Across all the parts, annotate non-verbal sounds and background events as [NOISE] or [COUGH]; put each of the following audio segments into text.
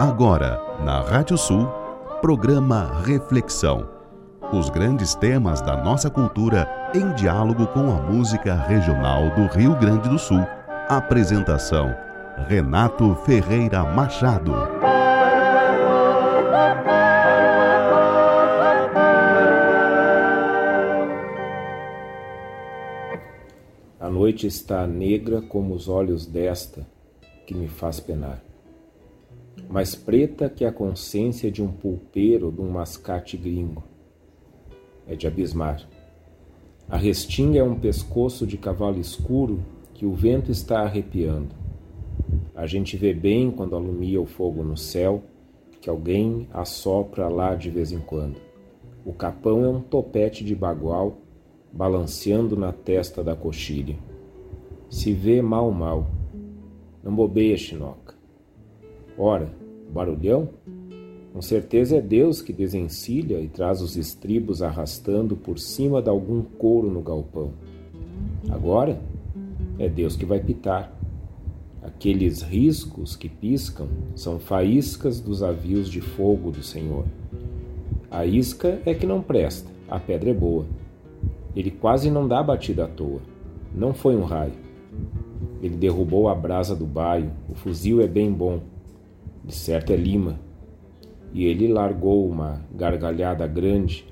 Agora, na Rádio Sul, programa Reflexão. Os grandes temas da nossa cultura em diálogo com a música regional do Rio Grande do Sul. Apresentação: Renato Ferreira Machado. A noite está negra como os olhos desta que me faz penar mais preta que a consciência de um pulpeiro de um mascate gringo. É de abismar. A restinga é um pescoço de cavalo escuro que o vento está arrepiando. A gente vê bem quando alumia o fogo no céu, que alguém assopra lá de vez em quando. O capão é um topete de bagual balanceando na testa da coxilha. Se vê mal mal. Não bobeia, Chinoca. Ora, barulhão? Com certeza é Deus que desencilha e traz os estribos arrastando por cima de algum couro no galpão. Agora é Deus que vai pitar. Aqueles riscos que piscam são faíscas dos avios de fogo do Senhor. A isca é que não presta, a pedra é boa. Ele quase não dá batida à toa. Não foi um raio. Ele derrubou a brasa do baio, o fuzil é bem bom de certo é Lima. E ele largou uma gargalhada grande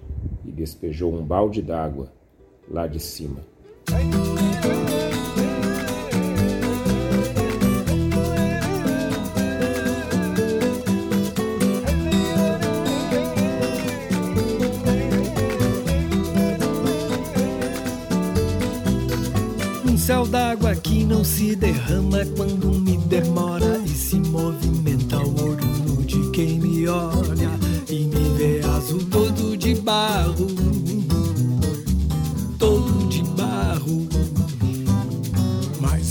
e despejou um balde d'água lá de cima. Um céu d'água que não se derrama quando me demora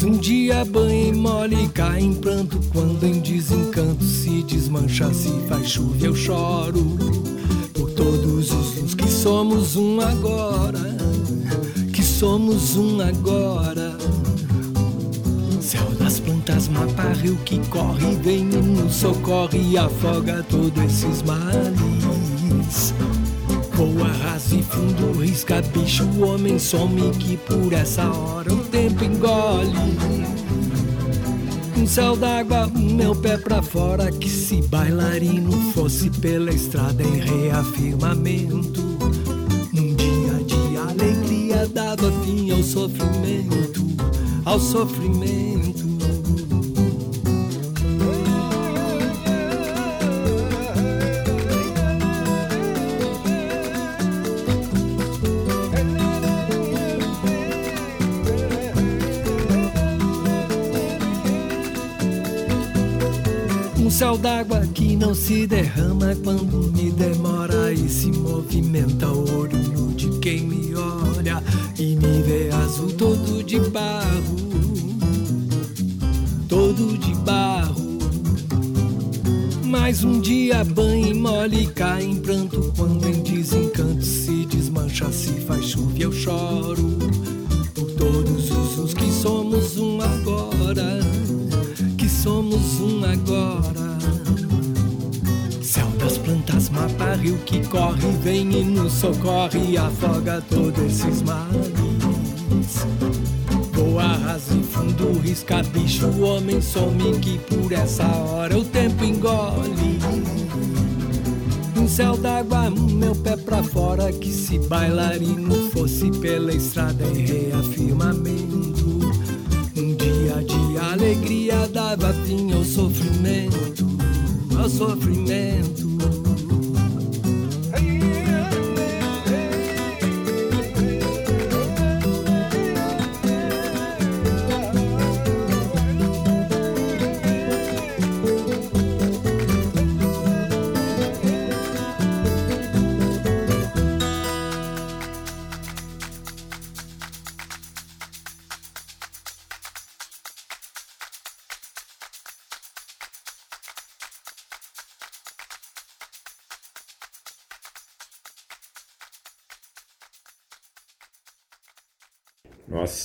Mas um dia banho mole cai em pranto quando em desencanto se desmancha, se faz chuva eu choro por todos os que somos um agora, que somos um agora. Céu das plantas, mapa, rio que corre, vem e nos socorre e afoga todos esses males. Voa raso e fundo, risca bicho, homem some que por essa hora o tempo engole. Um céu d'água, meu pé pra fora, que se bailarino fosse pela estrada em reafirmamento. Num dia de alegria dava fim ao sofrimento ao sofrimento. Céu d'água que não se derrama quando me demora e se movimenta o olho de quem me olha e me vê azul todo de barro, todo de barro. Mais um dia banho e mole cai em pranto quando em desencanto se desmancha, se faz chuva eu choro por todos os uns que somos um agora, que somos um agora. Mapa, rio que corre, vem e nos socorre afoga todos esses males. Voa raso e fundo, risca bicho, homem some que por essa hora o tempo engole. Um céu d'água, meu pé pra fora, que se bailarino fosse pela estrada em reafirmamento. Um dia de alegria dava fim ao sofrimento, ao sofrimento.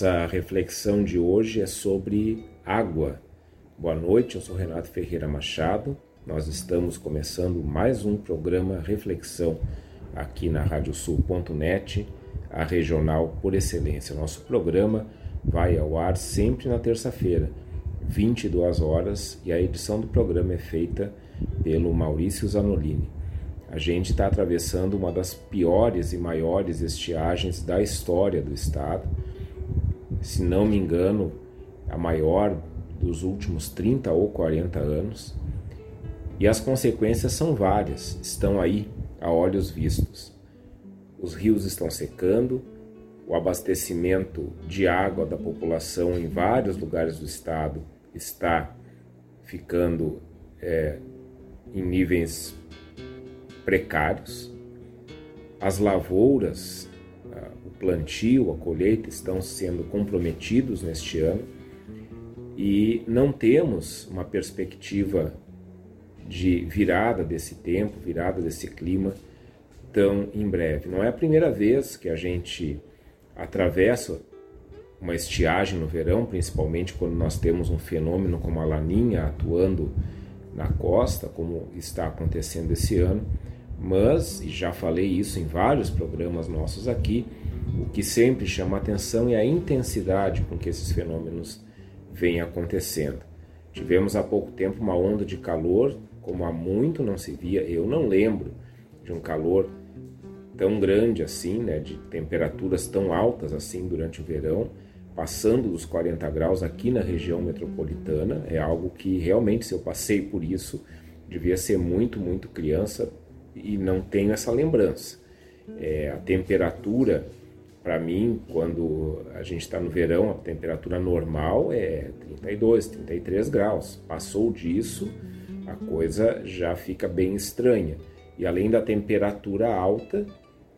Nossa reflexão de hoje é sobre água. Boa noite, eu sou Renato Ferreira Machado Nós estamos começando mais um programa Reflexão aqui na radiosul.net, a regional por excelência. Nosso programa vai ao ar sempre na terça-feira, 22 horas, e a edição do programa é feita pelo Maurício Zanolini. A gente está atravessando uma das piores e maiores estiagens da história do estado. Se não me engano, a maior dos últimos 30 ou 40 anos. E as consequências são várias, estão aí a olhos vistos. Os rios estão secando, o abastecimento de água da população em vários lugares do estado está ficando é, em níveis precários. As lavouras, plantio, a colheita estão sendo comprometidos neste ano e não temos uma perspectiva de virada desse tempo, virada desse clima tão em breve. Não é a primeira vez que a gente atravessa uma estiagem no verão, principalmente quando nós temos um fenômeno como a laninha atuando na costa, como está acontecendo esse ano. Mas, e já falei isso em vários programas nossos aqui, o que sempre chama atenção é a intensidade com que esses fenômenos vêm acontecendo. Tivemos há pouco tempo uma onda de calor como há muito não se via. Eu não lembro de um calor tão grande assim, né, de temperaturas tão altas assim durante o verão, passando dos 40 graus aqui na região metropolitana. É algo que realmente, se eu passei por isso, devia ser muito, muito criança e não tenho essa lembrança. É, a temperatura, para mim, quando a gente está no verão, a temperatura normal é 32, 33 graus. Passou disso, a coisa já fica bem estranha. E além da temperatura alta,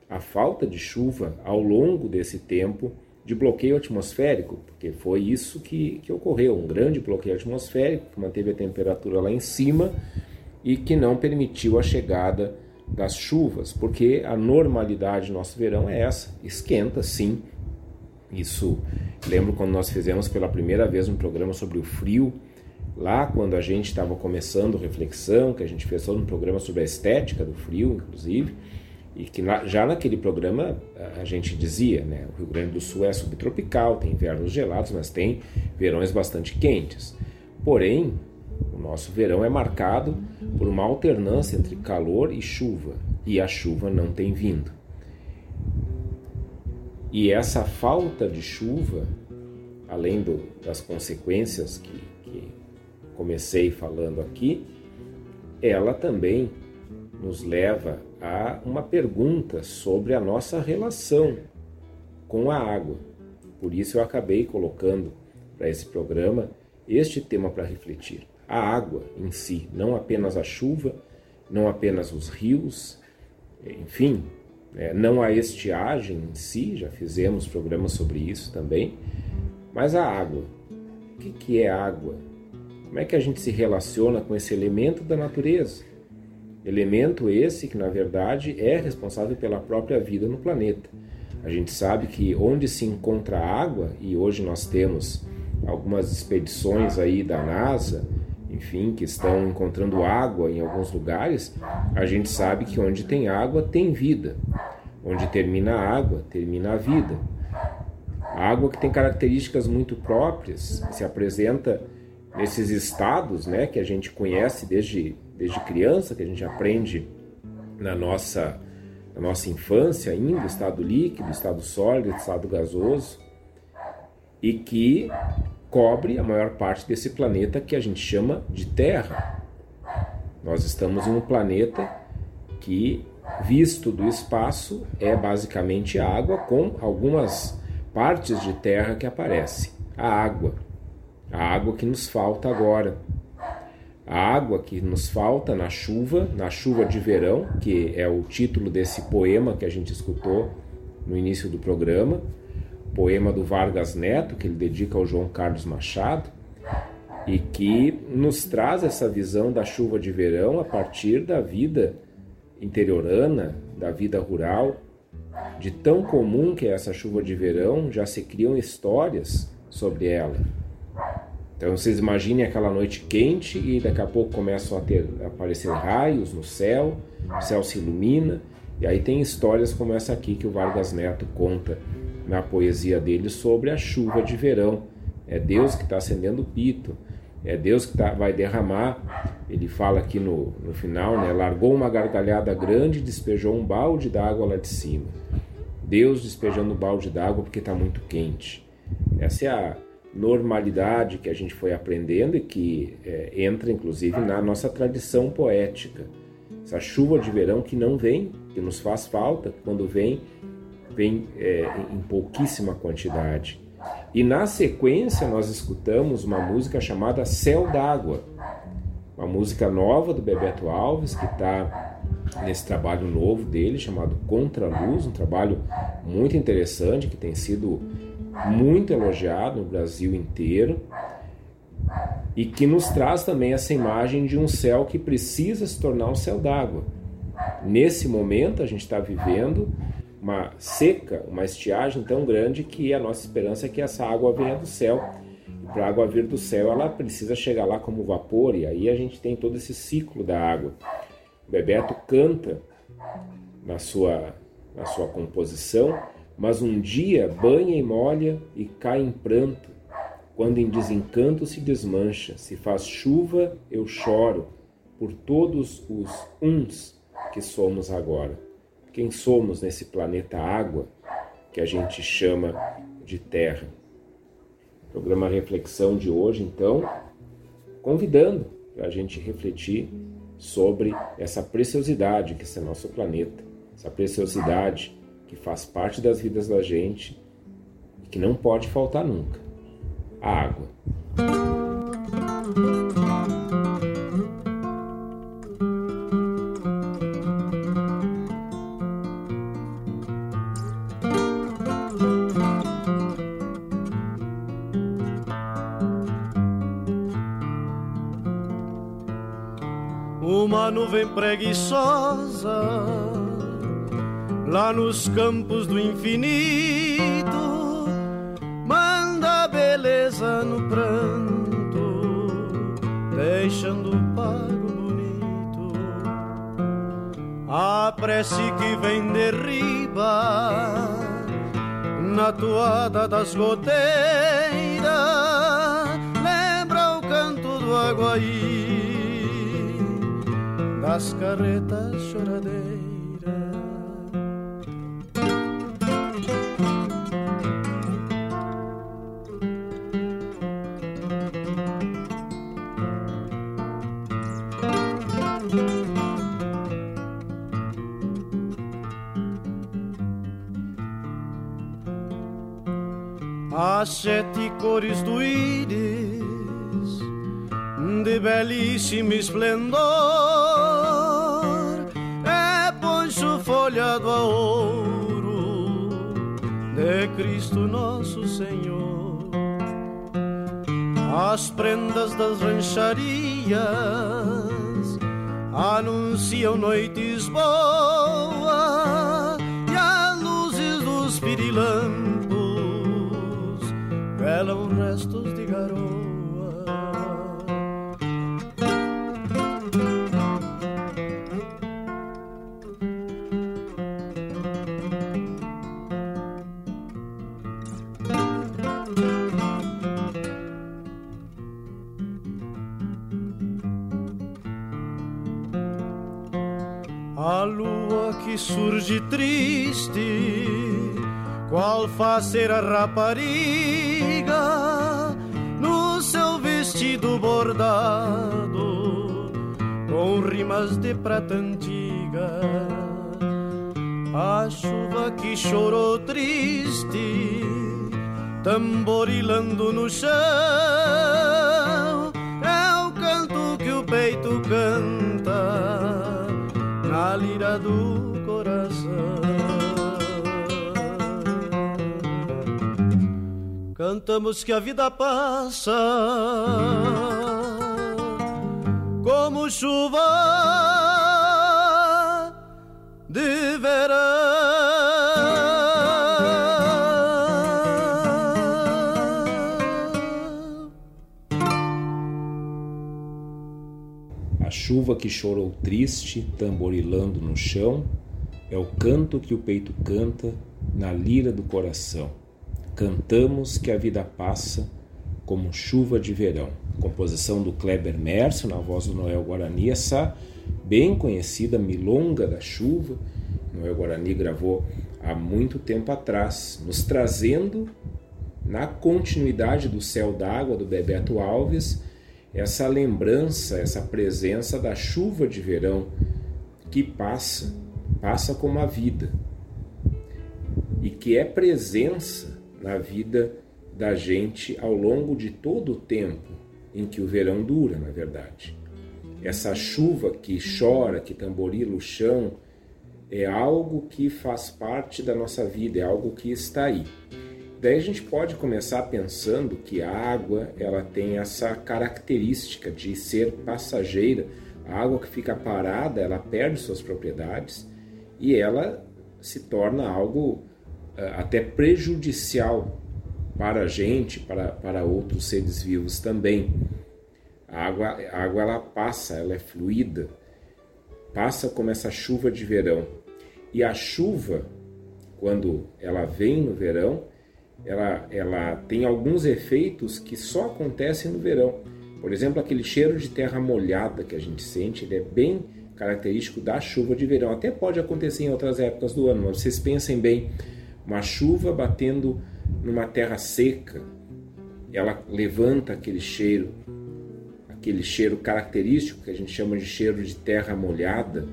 a falta de chuva ao longo desse tempo de bloqueio atmosférico, porque foi isso que, que ocorreu, um grande bloqueio atmosférico que manteve a temperatura lá em cima e que não permitiu a chegada das chuvas, porque a normalidade do nosso verão é essa, esquenta sim. Isso, lembro quando nós fizemos pela primeira vez um programa sobre o frio, lá quando a gente estava começando reflexão, que a gente fez todo um programa sobre a estética do frio, inclusive, e que na, já naquele programa a gente dizia, né, o Rio Grande do Sul é subtropical, tem invernos gelados, mas tem verões bastante quentes. Porém, o nosso verão é marcado por uma alternância entre calor e chuva, e a chuva não tem vindo. E essa falta de chuva, além do, das consequências que, que comecei falando aqui, ela também nos leva a uma pergunta sobre a nossa relação com a água. Por isso eu acabei colocando para esse programa este tema para refletir. A água em si, não apenas a chuva, não apenas os rios, enfim, é, não a estiagem em si, já fizemos programas sobre isso também, mas a água. O que, que é água? Como é que a gente se relaciona com esse elemento da natureza? Elemento esse que, na verdade, é responsável pela própria vida no planeta. A gente sabe que onde se encontra água, e hoje nós temos algumas expedições aí da NASA, enfim, que estão encontrando água em alguns lugares, a gente sabe que onde tem água tem vida. Onde termina a água, termina a vida. A água que tem características muito próprias, se apresenta nesses estados né, que a gente conhece desde, desde criança, que a gente aprende na nossa, na nossa infância ainda, estado líquido, estado sólido, estado gasoso, e que cobre a maior parte desse planeta que a gente chama de Terra. Nós estamos em um planeta que, visto do espaço, é basicamente água com algumas partes de terra que aparecem. A água a água que nos falta agora. A água que nos falta na chuva, na chuva de verão, que é o título desse poema que a gente escutou no início do programa, poema do Vargas Neto, que ele dedica ao João Carlos Machado, e que nos traz essa visão da chuva de verão a partir da vida interiorana, da vida rural, de tão comum que é essa chuva de verão, já se criam histórias sobre ela. Então vocês imaginem aquela noite quente e daqui a pouco começam a, ter, a aparecer raios no céu, o céu se ilumina, e aí tem histórias como essa aqui que o Vargas Neto conta na poesia dele sobre a chuva de verão. É Deus que está acendendo o pito, é Deus que tá, vai derramar. Ele fala aqui no, no final, né? Largou uma gargalhada grande e despejou um balde d'água lá de cima. Deus despejando um balde d'água porque está muito quente. Essa é a normalidade que a gente foi aprendendo e que é, entra inclusive na nossa tradição poética. Essa chuva de verão que não vem, que nos faz falta, quando vem, vem é, em pouquíssima quantidade. E na sequência nós escutamos uma música chamada Céu d'Água, uma música nova do Bebeto Alves, que está nesse trabalho novo dele, chamado Contra Luz, um trabalho muito interessante, que tem sido muito elogiado no Brasil inteiro, e que nos traz também essa imagem de um céu que precisa se tornar um céu d'água. Nesse momento, a gente está vivendo uma seca, uma estiagem tão grande que a nossa esperança é que essa água venha do céu. E para a água vir do céu, ela precisa chegar lá como vapor, e aí a gente tem todo esse ciclo da água. O Bebeto canta na sua, na sua composição, mas um dia banha e molha e cai em pranto. Quando em desencanto se desmancha, se faz chuva, eu choro por todos os uns que somos agora quem somos nesse planeta água que a gente chama de Terra. Programa Reflexão de hoje, então, convidando para a gente refletir sobre essa preciosidade que é nosso planeta, essa preciosidade que faz parte das vidas da gente e que não pode faltar nunca: a água. Nuvem preguiçosa lá nos campos do infinito manda beleza no pranto, deixando o pago bonito. A prece que vem derriba na toada das goteiras lembra o canto do aguaí das carretas choradeiras. As sete cores do íris de belíssimo esplendor folhado a ouro de Cristo nosso Senhor. As prendas das rancharias anunciam noites boas e as luzes dos pirilampos velam restos de garoto. Surge triste, qual faceira rapariga, no seu vestido bordado, com rimas de prata antiga. A chuva que chorou triste, tamborilando no chão, é o canto que o peito canta na lira do Cantamos que a vida passa como chuva de verão. chuva que chorou triste, tamborilando no chão, é o canto que o peito canta na lira do coração. Cantamos que a vida passa como chuva de verão. Composição do Kleber Merso, na voz do Noel Guarani, essa bem conhecida Milonga da Chuva. Noel Guarani gravou há muito tempo atrás, nos trazendo na continuidade do Céu d'Água do Bebeto Alves essa lembrança, essa presença da chuva de verão que passa, passa como a vida e que é presença na vida da gente ao longo de todo o tempo em que o verão dura, na verdade. Essa chuva que chora, que tamborila o chão, é algo que faz parte da nossa vida, é algo que está aí. Daí a gente pode começar pensando que a água ela tem essa característica de ser passageira. A água que fica parada, ela perde suas propriedades e ela se torna algo uh, até prejudicial para a gente, para, para outros seres vivos também. A água, a água ela passa, ela é fluida, passa como essa chuva de verão. E a chuva, quando ela vem no verão, ela, ela tem alguns efeitos que só acontecem no verão. Por exemplo, aquele cheiro de terra molhada que a gente sente, ele é bem característico da chuva de verão. Até pode acontecer em outras épocas do ano, mas vocês pensem bem, uma chuva batendo numa terra seca, ela levanta aquele cheiro, aquele cheiro característico que a gente chama de cheiro de terra molhada,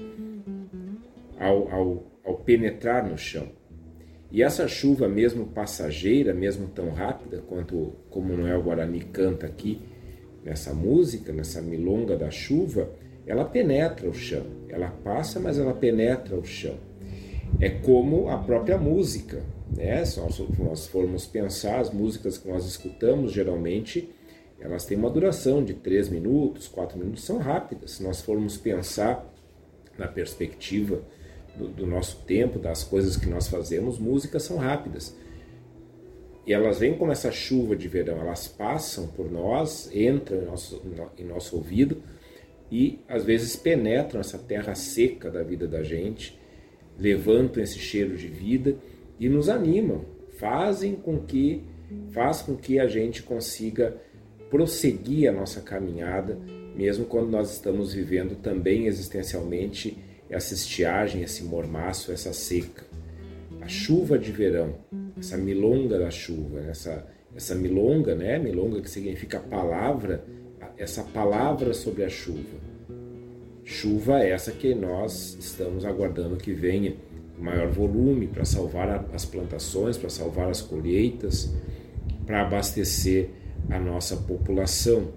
ao, ao, ao penetrar no chão. E essa chuva, mesmo passageira, mesmo tão rápida quanto como Noel Guarani canta aqui nessa música, nessa milonga da chuva, ela penetra o chão. Ela passa, mas ela penetra o chão. É como a própria música, né? Se nós, nós formos pensar, as músicas que nós escutamos geralmente elas têm uma duração de 3 minutos, 4 minutos, são rápidas. Se nós formos pensar na perspectiva do, do nosso tempo, das coisas que nós fazemos, músicas são rápidas. E elas vêm como essa chuva de verão, elas passam por nós, entram em nosso, em nosso ouvido e às vezes penetram essa terra seca da vida da gente, levantam esse cheiro de vida e nos animam, fazem com que faz com que a gente consiga prosseguir a nossa caminhada, mesmo quando nós estamos vivendo também existencialmente essa estiagem, esse mormaço, essa seca. A chuva de verão, essa milonga da chuva, essa, essa milonga, né? Milonga que significa palavra, essa palavra sobre a chuva. Chuva é essa que nós estamos aguardando que venha maior volume para salvar as plantações, para salvar as colheitas, para abastecer a nossa população.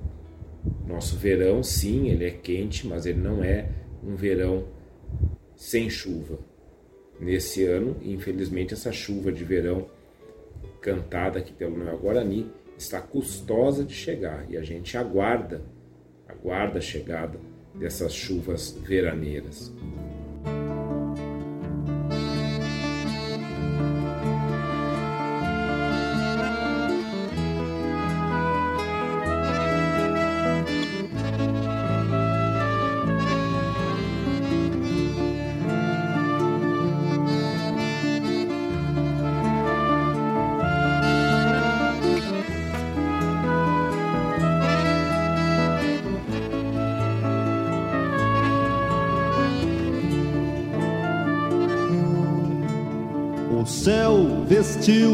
Nosso verão, sim, ele é quente, mas ele não é um verão sem chuva. Nesse ano, infelizmente, essa chuva de verão cantada aqui pelo Noel Guarani está custosa de chegar e a gente aguarda, aguarda a chegada dessas chuvas veraneiras.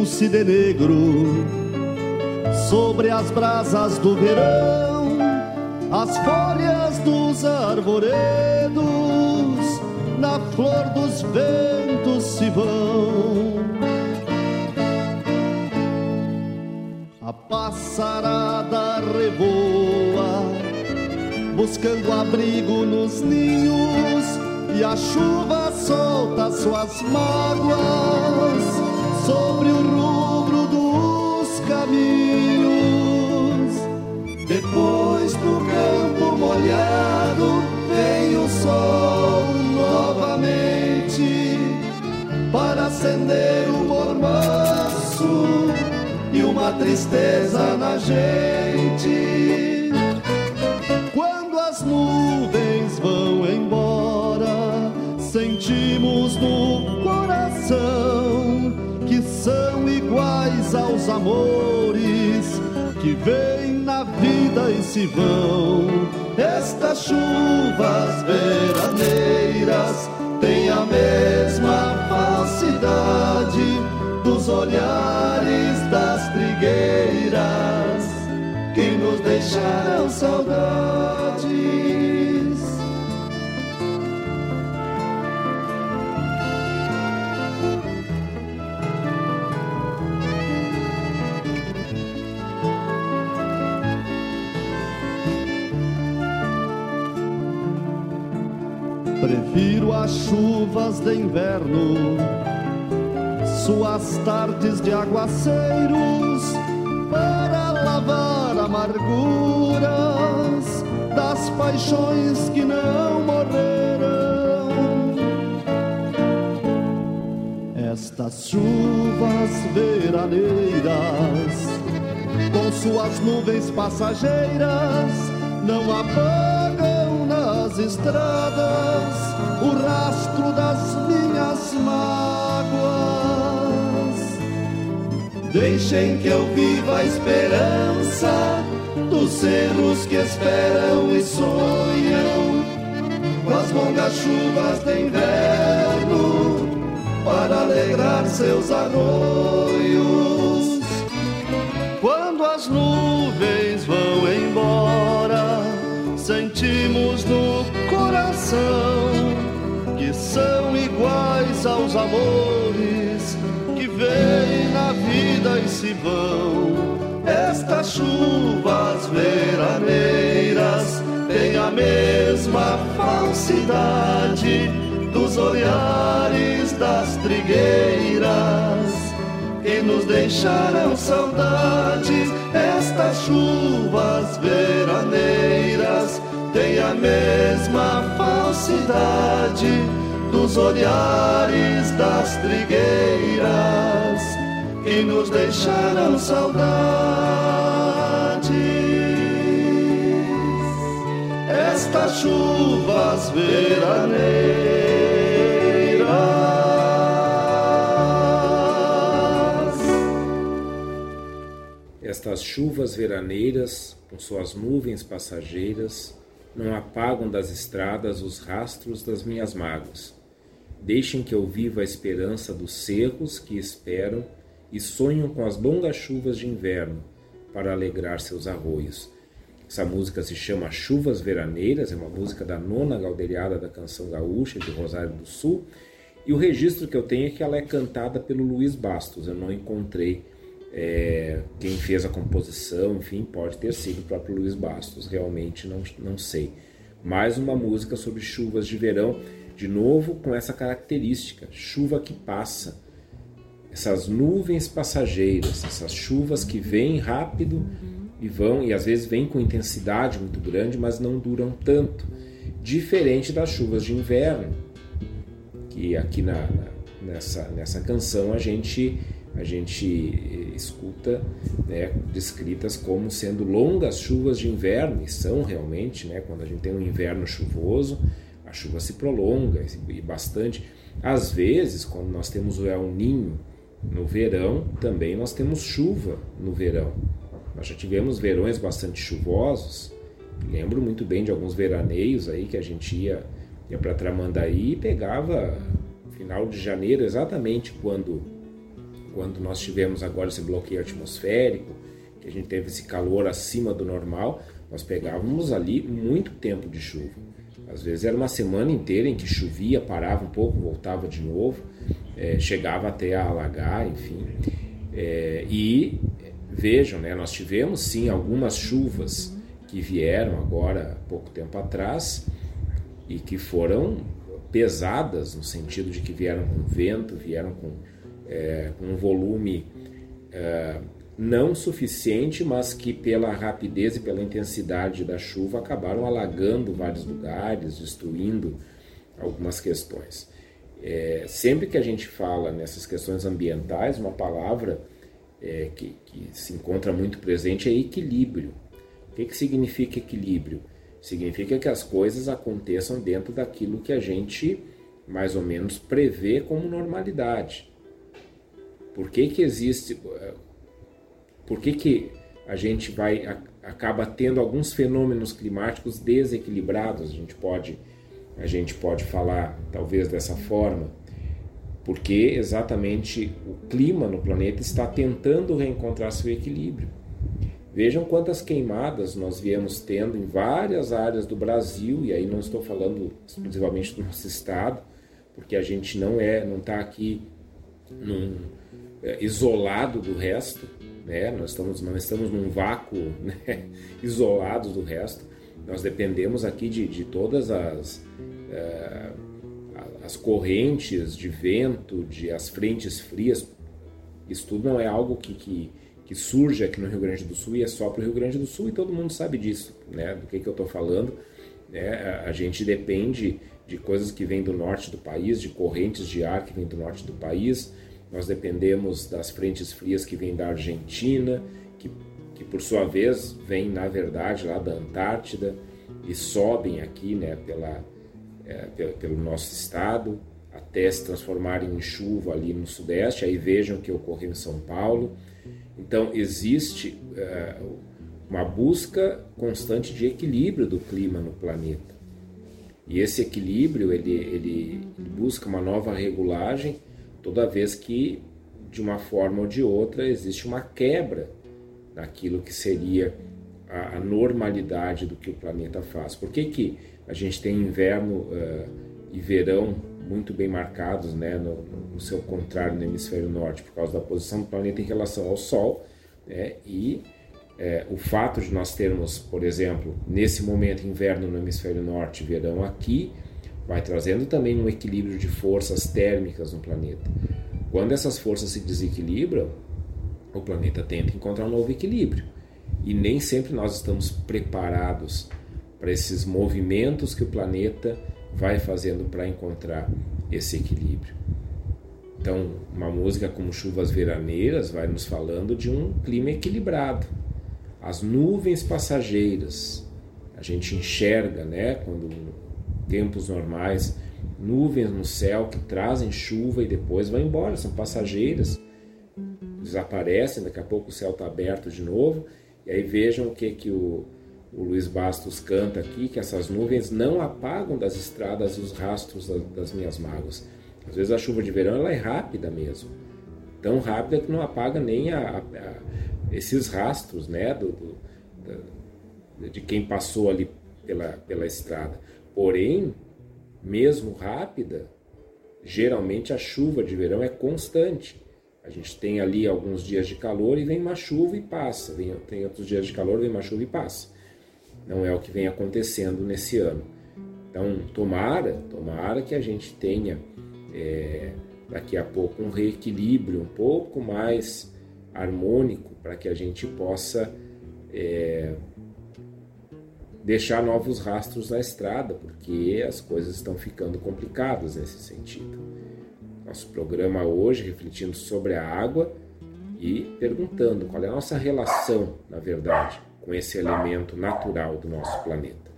Vestiu-se de negro sobre as brasas do verão, as folhas dos arvoredos na flor dos ventos se vão. A passarada revoa, buscando abrigo nos ninhos, e a chuva solta suas mágoas sobre o rubro dos caminhos. Depois do campo molhado vem o sol novamente para acender o mormaço e uma tristeza na gente. Quando as nuvens vão embora, sentimos no coração aos amores que vêm na vida e se vão. Estas chuvas veraneiras têm a mesma falsidade dos olhares das trigueiras que nos deixaram saudade. Prefiro as chuvas de inverno, suas tardes de aguaceiros, para lavar amarguras das paixões que não morreram. Estas chuvas veraneiras, com suas nuvens passageiras, não apagam estradas o rastro das minhas mágoas. Deixem que eu viva a esperança dos cerros que esperam e sonham com as longas chuvas de inverno para alegrar seus arroios. Quando as nuvens vão embora, sentimos no coração são iguais aos amores que vêm na vida e se vão. Estas chuvas veraneiras têm a mesma falsidade dos olhares das trigueiras que nos deixaram saudades. Estas chuvas veraneiras têm a mesma falsidade dos olhares das trigueiras que nos deixaram saudades. Estas chuvas veraneiras. Estas chuvas veraneiras, com suas nuvens passageiras, não apagam das estradas os rastros das minhas mágoas Deixem que eu viva a esperança dos cerros que esperam e sonham com as longas chuvas de inverno para alegrar seus arroios. Essa música se chama Chuvas Veraneiras, é uma música da nona gauderiada da canção gaúcha de Rosário do Sul. E o registro que eu tenho é que ela é cantada pelo Luiz Bastos. Eu não encontrei é, quem fez a composição, enfim, pode ter sido o próprio Luiz Bastos, realmente não, não sei. Mais uma música sobre chuvas de verão de novo com essa característica, chuva que passa. Essas nuvens passageiras, essas chuvas que vêm rápido e vão, e às vezes vêm com intensidade muito grande, mas não duram tanto. Diferente das chuvas de inverno, que aqui na, na nessa, nessa canção a gente, a gente escuta né, descritas como sendo longas chuvas de inverno, e são realmente, né, quando a gente tem um inverno chuvoso, a chuva se prolonga e bastante. Às vezes, quando nós temos o El Ninho no verão, também nós temos chuva no verão. Nós já tivemos verões bastante chuvosos. Lembro muito bem de alguns veraneios aí que a gente ia, ia para Tramandaí e pegava final de janeiro, exatamente quando, quando nós tivemos agora esse bloqueio atmosférico, que a gente teve esse calor acima do normal, nós pegávamos ali muito tempo de chuva. Às vezes era uma semana inteira em que chovia, parava um pouco, voltava de novo, é, chegava até a alagar, enfim. É, e vejam, né, nós tivemos sim algumas chuvas que vieram agora pouco tempo atrás e que foram pesadas no sentido de que vieram com vento, vieram com, é, um volume é, não suficiente, mas que pela rapidez e pela intensidade da chuva acabaram alagando vários lugares, destruindo algumas questões. É, sempre que a gente fala nessas questões ambientais, uma palavra é, que, que, se encontra muito presente é equilíbrio. O que, que significa equilíbrio? Significa que as coisas aconteçam dentro daquilo que a gente mais ou menos prevê como normalidade. Por que, que existe por que, que a gente vai acaba tendo alguns fenômenos climáticos desequilibrados? A gente pode a gente pode falar talvez dessa forma, porque exatamente o clima no planeta está tentando reencontrar seu equilíbrio. Vejam quantas queimadas nós viemos tendo em várias áreas do Brasil, e aí não estou falando exclusivamente do nosso estado, porque a gente não é, não está aqui num, isolado do resto, né? Nós estamos, não estamos num vácuo [LAUGHS] né? isolados do resto. Nós dependemos aqui de, de todas as é, as correntes de vento, de as frentes frias. Isso tudo não é algo que, que, que surge aqui no Rio Grande do Sul e é só para o Rio Grande do Sul e todo mundo sabe disso, né? Do que, que eu estou falando. Né? A, a gente depende de coisas que vêm do norte do país, de correntes de ar que vêm do norte do país. Nós dependemos das frentes frias que vêm da Argentina, que, que por sua vez vêm, na verdade, lá da Antártida e sobem aqui né, pela, é, pelo, pelo nosso estado até se transformarem em chuva ali no sudeste. Aí vejam o que ocorreu em São Paulo. Então, existe é, uma busca constante de equilíbrio do clima no planeta. E esse equilíbrio ele, ele, busca uma nova regulagem toda vez que, de uma forma ou de outra, existe uma quebra naquilo que seria a, a normalidade do que o planeta faz. Por que, que a gente tem inverno uh, e verão muito bem marcados né, no, no, seu contrário no hemisfério norte, por causa da posição do planeta em relação ao Sol né, e é, o fato de nós termos, por exemplo, nesse momento inverno no hemisfério norte, verão aqui, vai trazendo também um equilíbrio de forças térmicas no planeta. Quando essas forças se desequilibram, o planeta tenta encontrar um novo equilíbrio. E nem sempre nós estamos preparados para esses movimentos que o planeta vai fazendo para encontrar esse equilíbrio. Então, uma música como Chuvas Veraneiras vai nos falando de um clima equilibrado as nuvens passageiras. A gente enxerga, né, quando tempos normais, nuvens no céu que trazem chuva e depois vão embora, são passageiras, desaparecem, daqui a pouco o céu está aberto de novo. E aí vejam o que, que o, o Luiz Bastos canta aqui, que essas nuvens não apagam das estradas os rastros das, das minhas mágoas. Às vezes a chuva de verão ela é rápida mesmo, tão rápida que não apaga nem a, a, esses rastros né, do, do da, de quem passou ali pela, pela estrada. Porém, mesmo rápida, geralmente a chuva de verão é constante. A gente tem ali alguns dias de calor e vem uma chuva e passa. Vem, tem outros dias de calor, vem uma chuva e passa. Não é o que vem acontecendo nesse ano. Então, tomara, tomara que a gente tenha é, daqui a pouco um reequilíbrio um pouco mais harmônico para que a gente possa é, deixar novos rastros na estrada, porque as coisas estão ficando complicadas nesse sentido. Nosso programa hoje refletindo sobre a água e perguntando qual é a nossa relação, na verdade, com esse elemento natural do nosso planeta.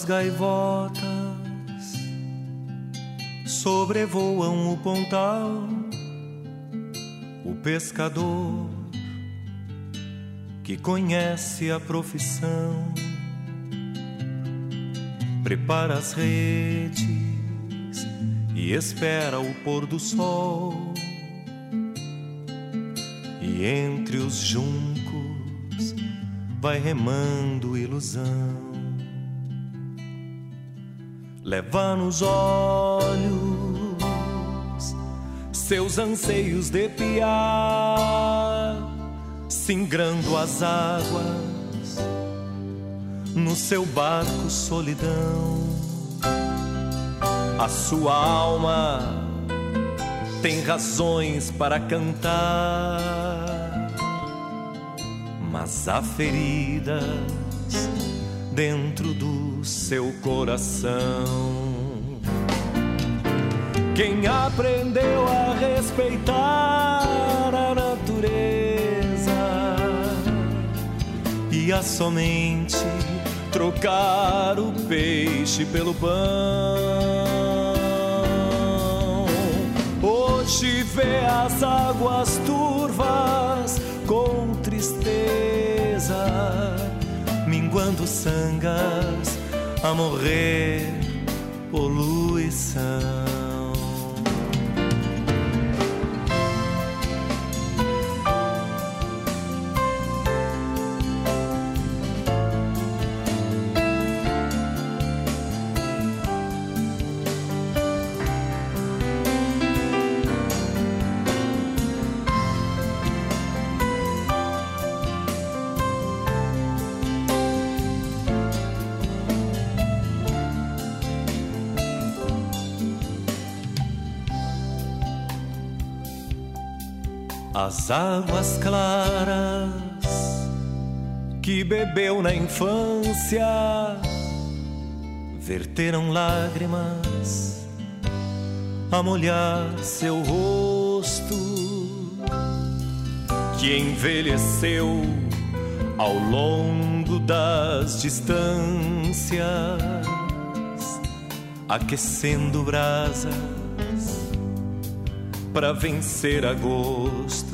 As gaivotas sobrevoam o pontal, o pescador que conhece a profissão prepara as redes e espera o pôr do sol. E entre os juncos vai remando ilusão leva nos olhos seus anseios de piar, singrando as águas no seu barco solidão. A sua alma tem razões para cantar mas há feridas dentro do seu coração. Quem aprendeu a respeitar a natureza e a somente trocar o peixe pelo pão. Hoje vê as águas turvas com tristeza, minguando sangas a morrer poluição. As águas claras que bebeu na infância verteram lágrimas a molhar seu rosto que envelheceu ao longo das distâncias, aquecendo brasas para vencer agosto.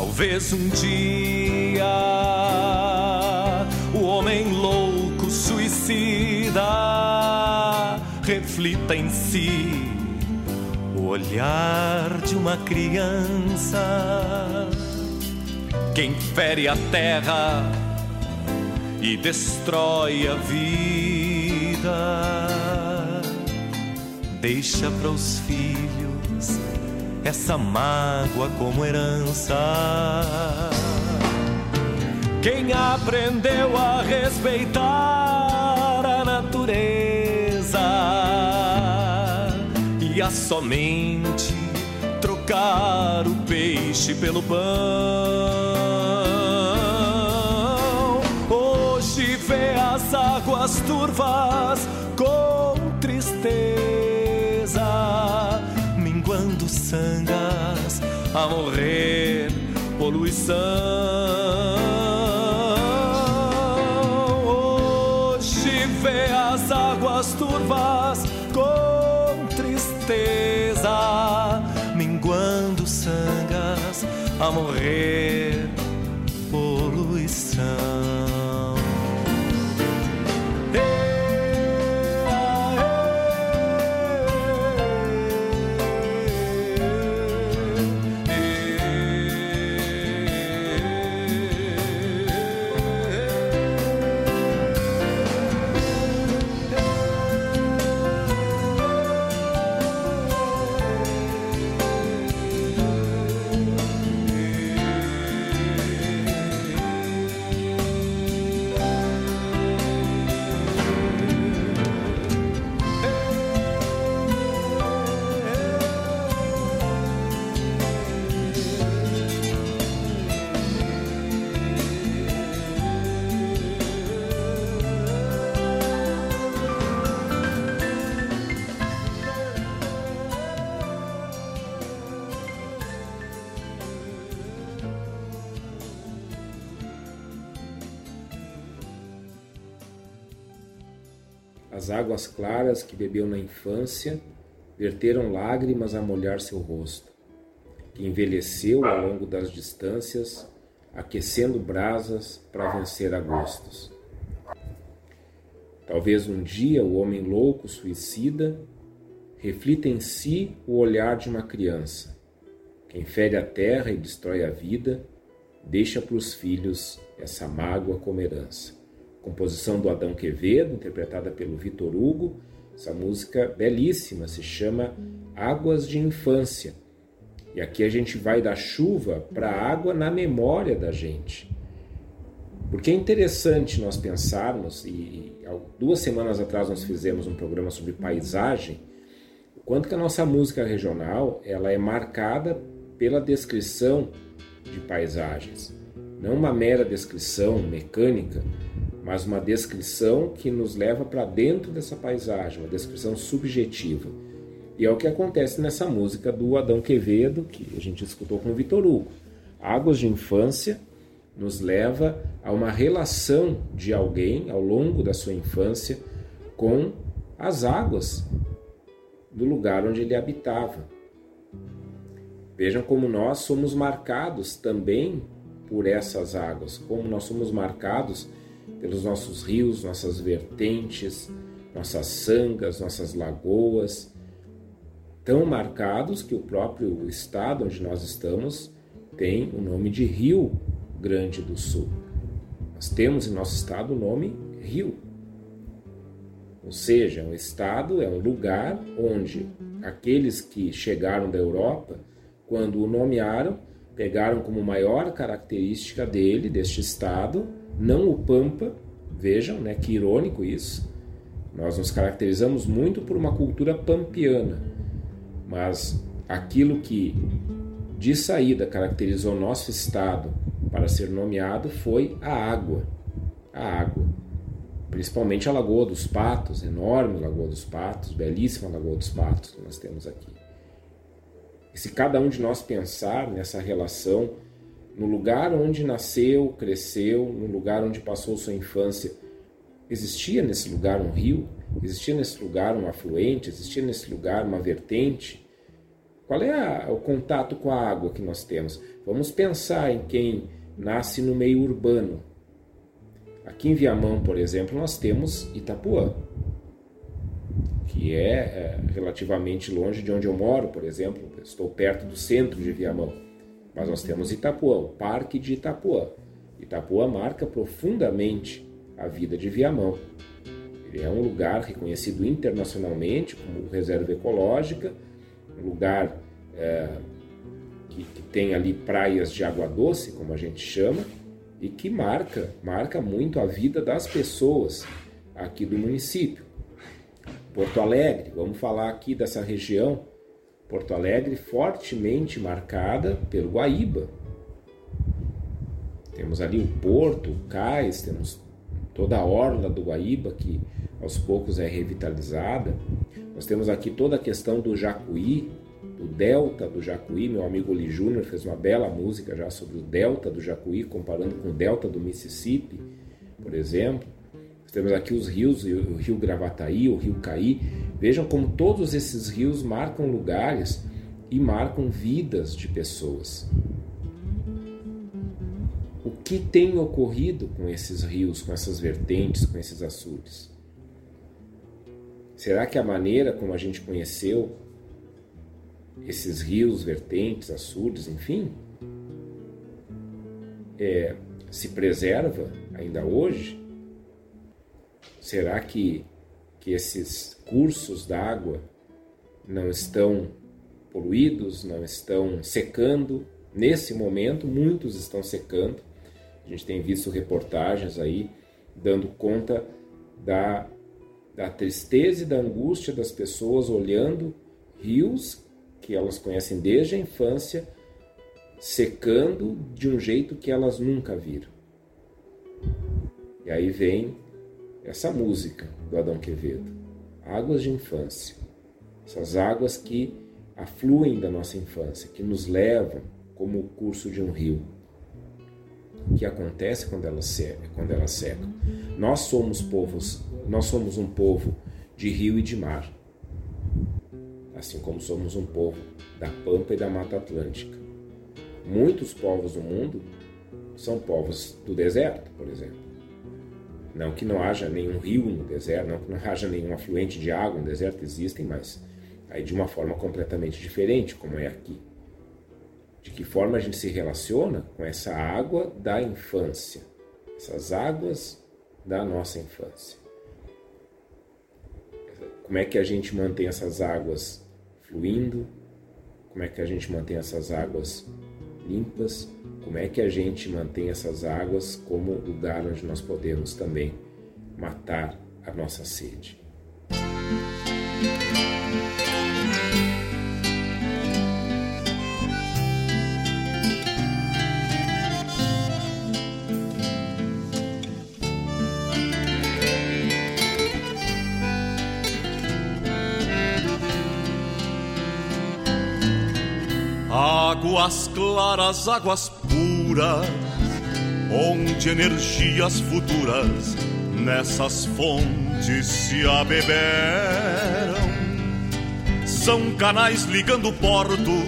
Talvez um dia o homem louco suicida reflita em si o olhar de uma criança. Quem fere a terra e destrói a vida deixa para os filhos essa mágoa como herança. Quem aprendeu a respeitar a natureza e a somente trocar o peixe pelo pão, hoje vê as águas turvas com tristeza minguando sangas a morrer poluição. Hoje vê as águas turvas com tristeza, minguando sangas a morrer águas claras que bebeu na infância verteram lágrimas a molhar seu rosto, que envelheceu ao longo das distâncias, aquecendo brasas para vencer agostos. Talvez um dia o homem louco suicida reflita em si o olhar de uma criança. Quem fere a terra e destrói a vida, deixa para os filhos essa mágoa como herança composição do Adão Quevedo, interpretada pelo Vitor Hugo. Essa música belíssima se chama Águas de Infância. E aqui a gente vai da chuva para a água na memória da gente. Porque é interessante nós pensarmos, e duas semanas atrás nós fizemos um programa sobre paisagem, o quanto que a nossa música regional ela é marcada pela descrição de paisagens. Não uma mera descrição mecânica, mas uma descrição que nos leva para dentro dessa paisagem, uma descrição subjetiva. E é o que acontece nessa música do Adão Quevedo, que a gente escutou com o Vitor Hugo. Águas de Infância nos leva a uma relação de alguém ao longo da sua infância com as águas do lugar onde ele habitava. Vejam como nós somos marcados também por essas águas, como nós somos marcados pelos nossos rios, nossas vertentes, nossas sangas, nossas lagoas, tão marcados que o próprio estado onde nós estamos tem o nome de Rio Grande do Sul. Nós temos em nosso estado o nome Rio. Ou seja, um estado é um lugar onde aqueles que chegaram da Europa, quando o nomearam, pegaram como maior característica dele, deste estado, não o Pampa, vejam, né, que irônico isso. Nós nos caracterizamos muito por uma cultura pampiana, mas aquilo que de saída caracterizou nosso estado para ser nomeado foi a água. A água. Principalmente a Lagoa dos Patos, enorme Lagoa dos Patos, belíssima Lagoa dos Patos que nós temos aqui. E se cada um de nós pensar nessa relação, no lugar onde nasceu, cresceu, no lugar onde passou sua infância, existia nesse lugar um rio? Existia nesse lugar um afluente? Existia nesse lugar uma vertente? Qual é a, o contato com a água que nós temos? Vamos pensar em quem nasce no meio urbano. Aqui em Viamão, por exemplo, nós temos Itapuã que é, é, relativamente longe de onde eu moro, por exemplo. Estou perto do centro de Viamão. Mas nós temos Itapuã, o Parque de Itapuã. Itapuã marca profundamente a vida de Viamão. Ele é um lugar reconhecido internacionalmente como reserva ecológica, um lugar é, que, que tem ali praias de água doce, como a gente chama, e que marca, marca muito a vida das pessoas aqui do município. Porto Alegre, vamos falar aqui dessa região. Porto Alegre fortemente marcada pelo Guaíba. Temos ali o Porto, o Cais, temos toda a orla do Guaíba que aos poucos é revitalizada. Nós temos aqui toda a questão do Jacuí, do delta do Jacuí. Meu amigo Lee Júnior fez uma bela música já sobre o delta do Jacuí, comparando com o delta do Mississippi, por exemplo. Temos aqui os rios, o rio Gravataí, o rio Caí. Vejam como todos esses rios marcam lugares e marcam vidas de pessoas. O que tem ocorrido com esses rios, com essas vertentes, com esses açudes? Será que a maneira como a gente conheceu esses rios, vertentes, açudes, enfim, é, se preserva ainda hoje? Será que, que esses cursos d'água não estão poluídos, não estão secando? Nesse momento, muitos estão secando. A gente tem visto reportagens aí dando conta da, da tristeza e da angústia das pessoas olhando rios que elas conhecem desde a infância secando de um jeito que elas nunca viram. E aí vem essa música do Adão Quevedo. Águas de infância. Essas águas que afluem da nossa infância, que nos levam como o curso de um rio. O que acontece quando elas secam? Quando elas secam? Nós somos povos, nós somos um povo de rio e de mar. Assim como somos um povo da pampa e da mata atlântica. Muitos povos do mundo são povos do deserto, por exemplo. Não que não haja nenhum rio no deserto, não que não haja nenhum afluente de água no deserto, existem, mas aí de uma forma completamente diferente, como é aqui. De que forma a gente se relaciona com essa água da infância, essas águas da nossa infância. Como é que a gente mantém essas águas fluindo? Como é que a gente mantém essas águas limpas? Como é que a gente mantém essas águas como lugar onde nós podemos também matar a nossa sede? Águas claras, águas puras, onde energias futuras nessas fontes se abeberam. São canais ligando portos,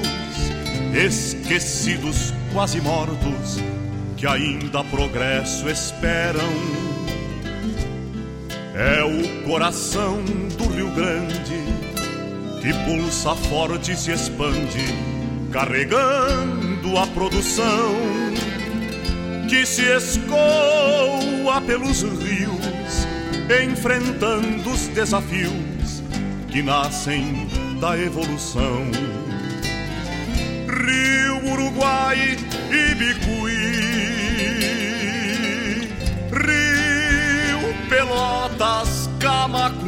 esquecidos, quase mortos, que ainda progresso esperam. É o coração do Rio Grande que pulsa forte e se expande, carregando a produção que se escoa pelos rios, enfrentando os desafios que nascem da evolução. Rio Uruguai e Bicuí, Rio Pelotas, Camacuã,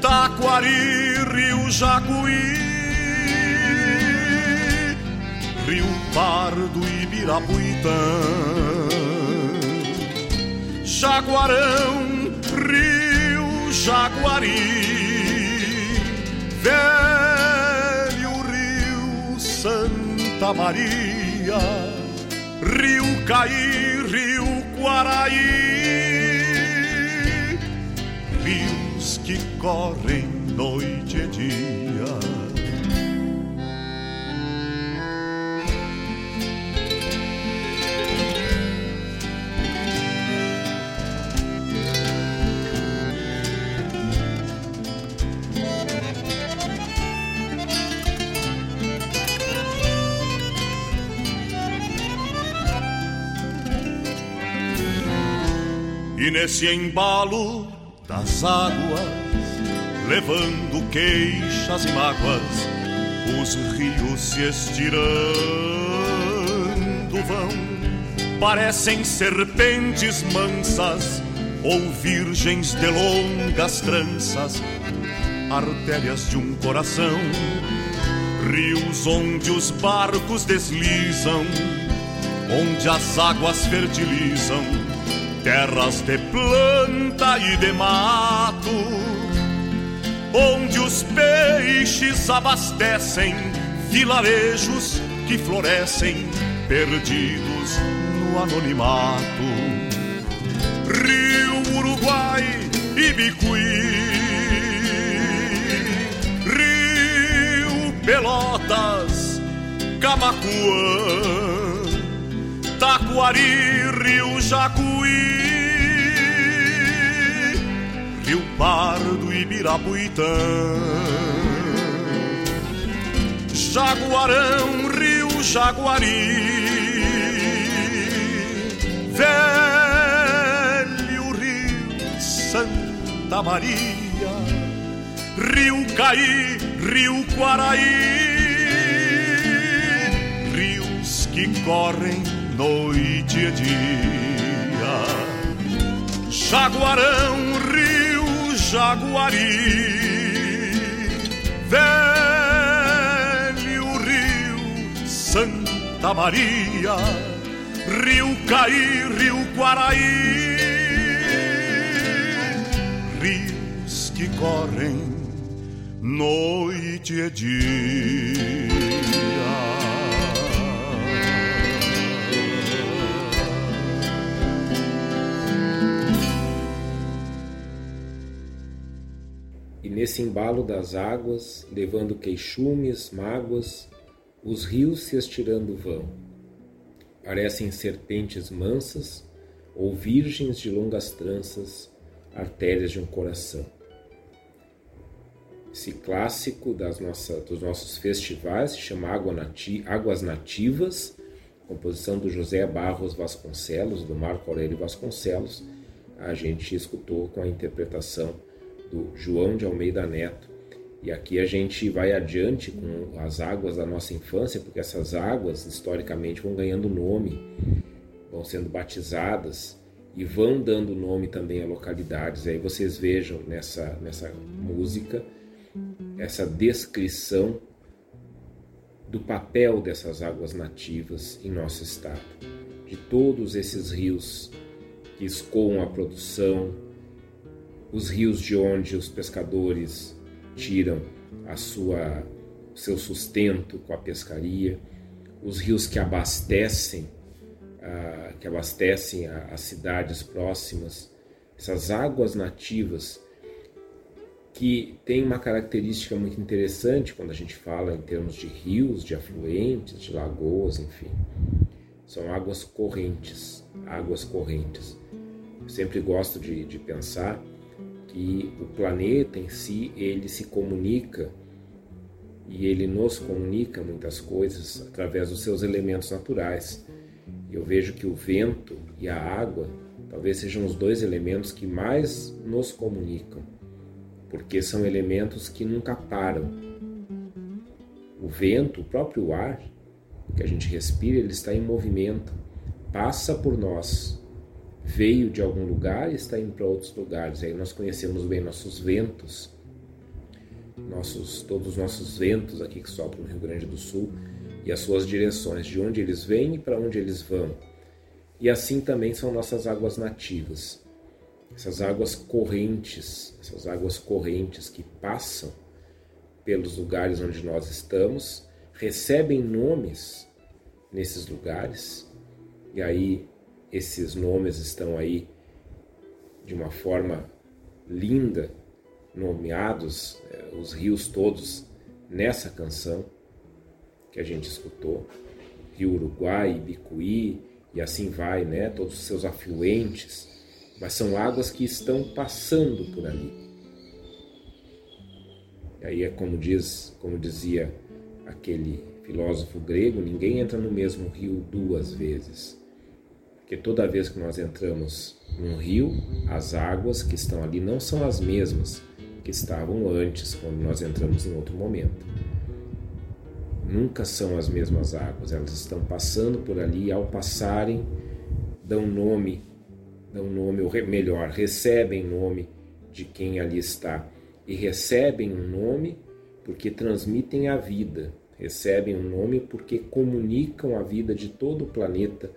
Taquari, Rio Jacuí, Pardo e Birapuitã, Jaguarão, Rio Jaguari, Velho Rio Santa Maria, Rio Caí, Rio Quaraí, rios que correm noite e dia. Nesse embalo das águas, levando queixas e mágoas, os rios se estirando vão. Parecem serpentes mansas ou virgens de longas tranças, artérias de um coração, rios onde os barcos deslizam, onde as águas fertilizam terras de planta e de mato, onde os peixes abastecem vilarejos que florescem perdidos no anonimato. Rio Uruguai e Bicuí, Rio Pelotas, Camacuã, Taquari, Rio Jacuí, Rio Pardo e Birapuitã, Jaguarão, Rio Jaguari, Velho Rio Santa Maria, Rio Caí, Rio Quaraí, rios que correm noite e dia. Jaguarão, Rio Jaguari, velho Rio Santa Maria, Rio Caí, Rio Quaraí, rios que correm noite e dia. Nesse embalo das águas, levando queixumes, mágoas, os rios se estirando vão. Parecem serpentes mansas ou virgens de longas tranças, artérias de um coração. Esse clássico das dos nossos festivais se chama Água Nati, Águas Nativas, composição do José Barros Vasconcelos, do Marco Aurélio Vasconcelos. A gente escutou com a interpretação do João de Almeida Neto. E aqui a gente vai adiante com as águas da nossa infância, porque essas águas historicamente vão ganhando nome, vão sendo batizadas e vão dando nome também a localidades. Aí vocês vejam nessa, nessa música essa descrição do papel dessas águas nativas em nosso estado, de todos esses rios que escoam a produção, os rios de onde os pescadores tiram a sua seu sustento com a pescaria, os rios que abastecem, ah, que abastecem as cidades próximas, essas águas nativas que tem uma característica muito interessante quando a gente fala em termos de rios, de afluentes, de lagoas, enfim. São águas correntes, águas correntes. Eu sempre gosto de, de pensar que o planeta em si, ele se comunica e ele nos comunica muitas coisas através dos seus elementos naturais. Eu vejo que o vento e a água talvez sejam os dois elementos que mais nos comunicam, porque são elementos que nunca param. O vento, o próprio ar que a gente respira, ele está em movimento, passa por nós, veio de algum lugar e está indo para outros lugares. Aí nós conhecemos bem nossos ventos, nossos, todos os nossos ventos aqui que sopram no Rio Grande do Sul e as suas direções, de onde eles vêm e para onde eles vão. E assim também são nossas águas nativas, essas águas correntes, essas águas correntes que passam pelos lugares onde nós estamos, recebem nomes nesses lugares, e aí esses nomes estão aí de uma forma linda nomeados eh, os rios todos nessa canção que a gente escutou, Rio Uruguai, Bicuí e assim vai, né? Todos os seus afluentes, mas são águas que estão passando por ali. E aí é como diz, como dizia aquele filósofo grego, ninguém entra no mesmo rio duas vezes. Porque toda vez que nós entramos num rio, as águas que estão ali não são as mesmas que estavam antes, quando nós entramos em outro momento. Nunca são as mesmas águas, elas estão passando por ali e ao passarem dão nome, dão nome, ou melhor, recebem nome de quem ali está. E recebem um nome porque transmitem a vida, recebem um nome porque comunicam a vida de todo o planeta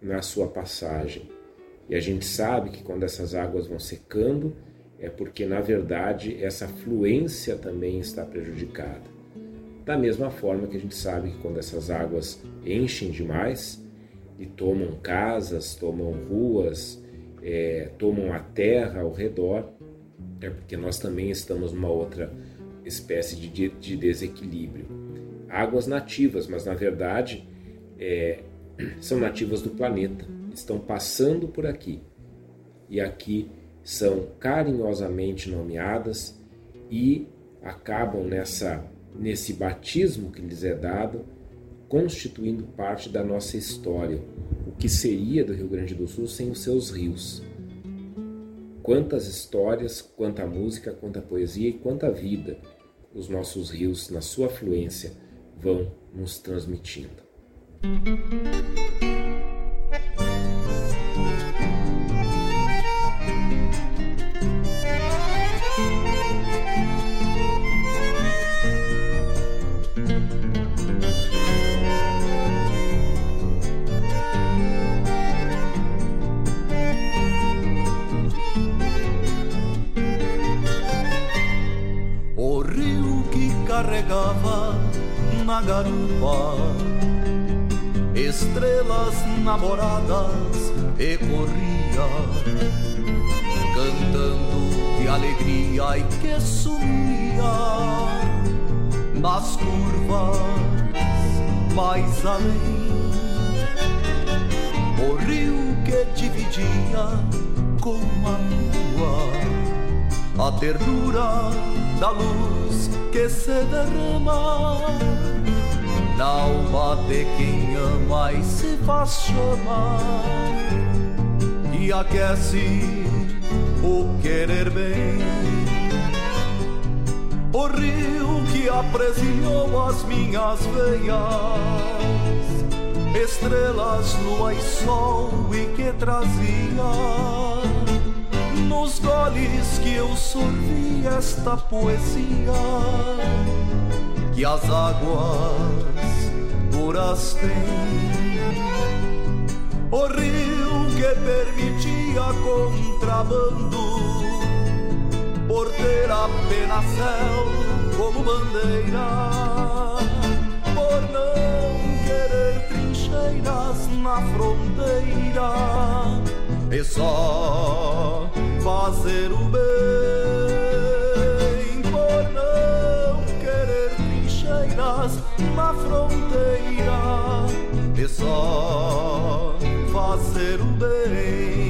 na sua passagem. E a gente sabe que quando essas águas vão secando, é porque na verdade essa fluência também está prejudicada. Da mesma forma que a gente sabe que quando essas águas enchem demais e tomam casas, tomam ruas, é, tomam a terra ao redor, é porque nós também estamos numa outra espécie de, de desequilíbrio. Águas nativas, mas na verdade é, são nativas do planeta, estão passando por aqui. E aqui são carinhosamente nomeadas e acabam nessa nesse batismo que lhes é dado, constituindo parte da nossa história. O que seria do Rio Grande do Sul sem os seus rios? Quantas histórias, quanta música, quanta poesia e quanta vida os nossos rios, na sua fluência, vão nos transmitindo. Carregava na garupa estrelas namoradas e corria cantando de alegria e que sumia nas curvas mais além. O rio que dividia com a lua a ternura da luz que se derrama na alma de quem ama e se faz chamar. E aquece o querer bem. O rio que apresilhou as minhas veias, estrelas, lua e sol e que trazia. Nos goles que eu sorvi esta poesia. Que as águas têm. O rio que permitia contrabando por ter apenas céu como bandeira, por não querer trincheiras na fronteira e só fazer o bem, na fronteira e só fazer o bem.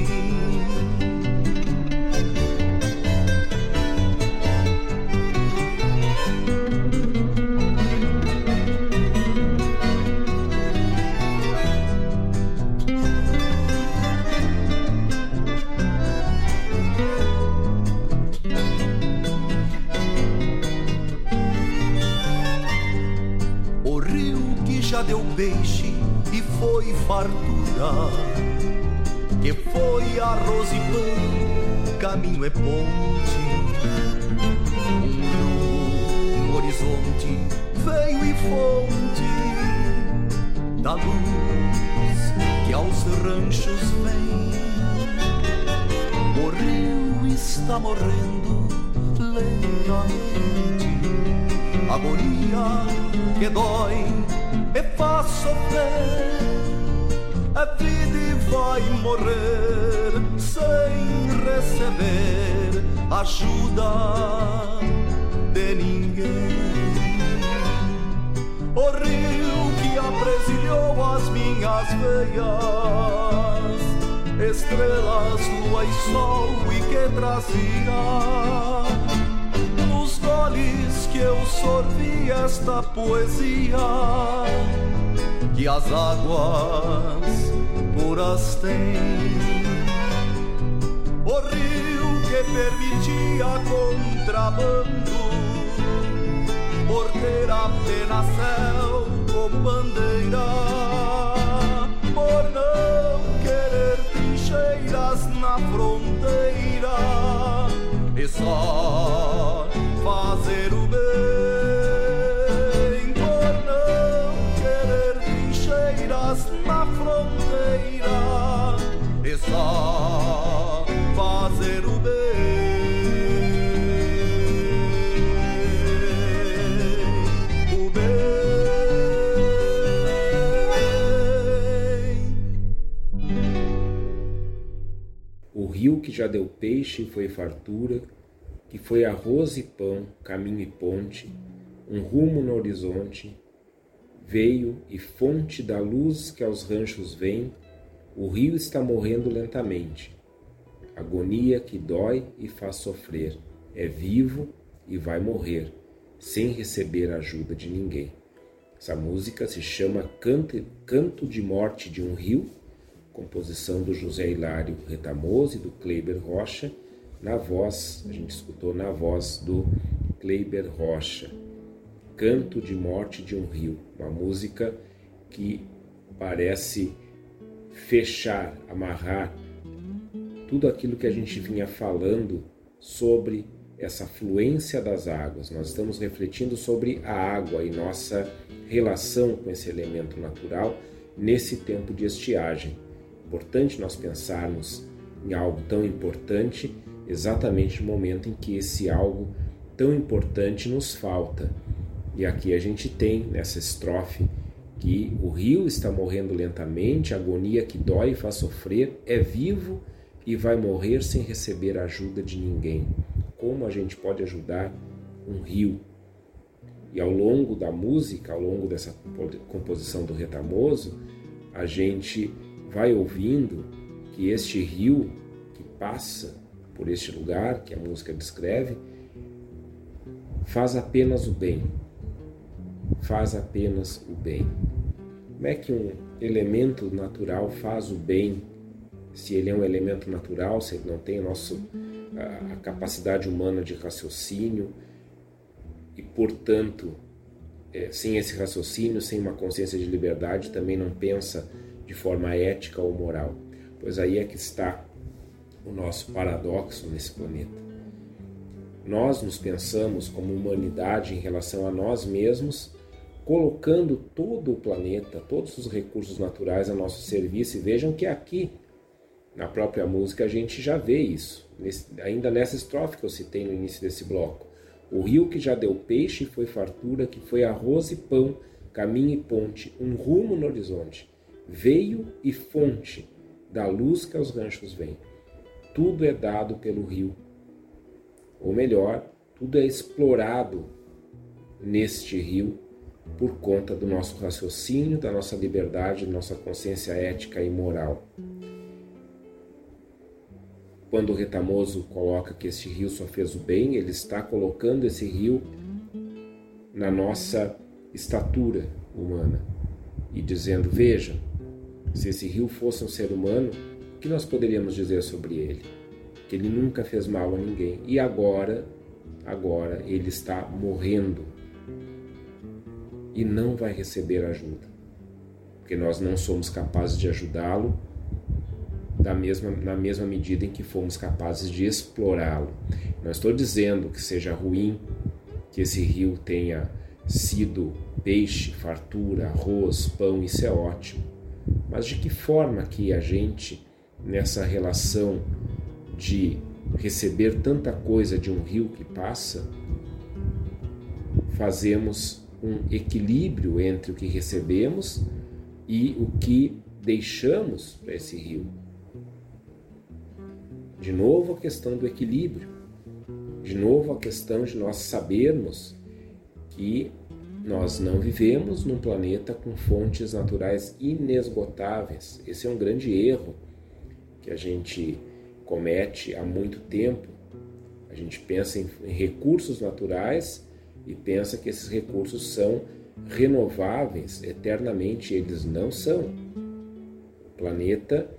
Poesia que as águas puras têm. O rio que permitia contrabando por ter apenas céu como bandeira, por não querer trincheiras na fronteira e só rio que já deu peixe foi fartura que foi arroz e pão, caminho e ponte, um rumo no horizonte, veio e fonte da luz que aos ranchos vem, o rio está morrendo lentamente. Agonia que dói e faz sofrer, é vivo e vai morrer, sem receber ajuda de ninguém. Essa música se chama Canto de Morte de um Rio, composição do José Hilário Retamoso e do Kleiber Rocha, na voz, a gente escutou na voz do Kleiber Rocha, Canto de Morte de um Rio, uma música que parece fechar, amarrar tudo aquilo que a gente vinha falando sobre essa fluência das águas. Nós estamos refletindo sobre a água e nossa relação com esse elemento natural nesse tempo de estiagem. Importante nós pensarmos em algo tão importante exatamente no momento em que esse algo tão importante nos falta. E aqui a gente tem nessa estrofe que o rio está morrendo lentamente, a agonia que dói e faz sofrer, é vivo e vai morrer sem receber ajuda de ninguém. Como a gente pode ajudar um rio? E ao longo da música, ao longo dessa composição do Retamoso, a gente vai ouvindo que este rio que passa por este lugar que a música descreve, faz apenas o bem. Faz apenas o bem. Como é que um elemento natural faz o bem? Se ele é um elemento natural, se ele não tem a, nosso, a, a capacidade humana de raciocínio e, portanto, é, sem esse raciocínio, sem uma consciência de liberdade, também não pensa de forma ética ou moral. Pois aí é que está o nosso paradoxo nesse planeta. Nós nos pensamos como humanidade em relação a nós mesmos, colocando todo o planeta, todos os recursos naturais a nosso serviço. E vejam que aqui, Na própria música a gente já vê isso, nesse, ainda nessa estrofe que eu citei no início desse bloco. O rio que já deu peixe foi fartura, que foi arroz e pão, caminho e ponte, um rumo no horizonte, veio e fonte da luz que aos ranchos vem. Tudo é dado pelo rio, ou melhor, tudo é explorado neste rio por conta do nosso raciocínio, da nossa liberdade, da nossa consciência ética e moral. Quando o Retamoso coloca que este rio só fez o bem, ele está colocando esse rio na nossa estatura humana e dizendo: veja, se esse rio fosse um ser humano, o que nós poderíamos dizer sobre ele? Que ele nunca fez mal a ninguém e agora, agora ele está morrendo e não vai receber ajuda, porque nós não somos capazes de ajudá-lo da mesma, na mesma medida em que fomos capazes de explorá-lo. Não estou dizendo que seja ruim que esse rio tenha sido peixe, fartura, arroz, pão, isso é ótimo. Mas de que forma que a gente, nessa relação de receber tanta coisa de um rio que passa, fazemos um equilíbrio entre o que recebemos e o que deixamos para esse rio. De novo a questão do equilíbrio. De novo a questão de nós sabermos que nós não vivemos num planeta com fontes naturais inesgotáveis. Esse é um grande erro que a gente comete há muito tempo. A gente pensa em recursos naturais e pensa que esses recursos são renováveis eternamente. Eles não são. O planeta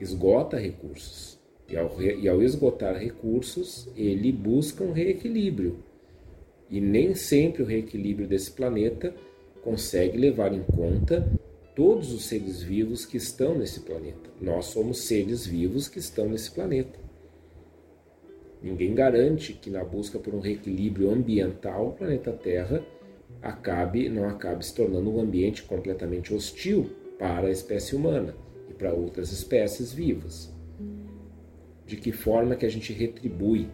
esgota recursos. E ao, e ao esgotar recursos, ele busca um reequilíbrio. E nem sempre o reequilíbrio desse planeta consegue levar em conta todos os seres vivos que estão nesse planeta. Nós somos seres vivos que estão nesse planeta. Ninguém garante que na busca por um reequilíbrio ambiental o planeta Terra acabe não acabe se tornando um ambiente completamente hostil para a espécie humana e para outras espécies vivas. De que forma que a gente retribui?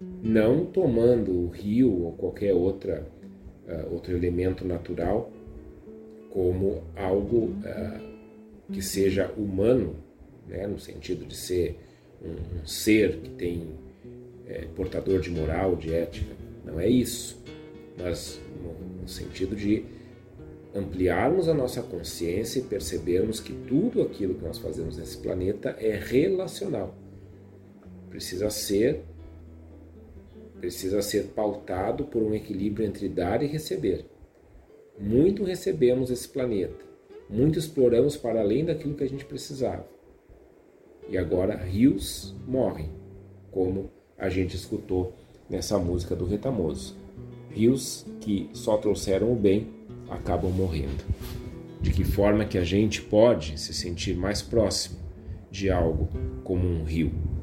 Não tomando o rio ou qualquer outra uh, outro elemento natural como algo uh, que seja humano, né, no sentido de ser um, um ser que tem é, portador de moral, de ética. Não é isso, mas no, no sentido de ampliarmos a nossa consciência e percebermos que tudo aquilo que nós fazemos nesse planeta é relacional. Precisa ser precisa ser pautado por um equilíbrio entre dar e receber. Muito recebemos esse planeta, muito exploramos para além daquilo que a gente precisava. E agora rios morrem, como a gente escutou nessa música do Retamoso. Rios que só trouxeram o bem acabam morrendo. De que forma que a gente pode se sentir mais próximo de algo como um rio?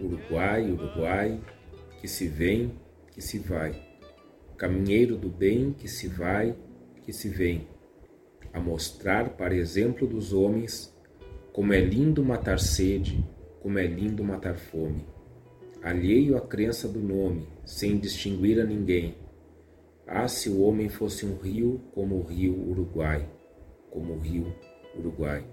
Uruguai, Uruguai, que se vem, que se vai. Caminheiro do bem que se vai, que se vem. A mostrar, para exemplo dos homens, como é lindo matar sede, como é lindo matar fome. Alheio à crença do nome, sem distinguir a ninguém. Ah, se o homem fosse um rio como o rio Uruguai, como o rio Uruguai.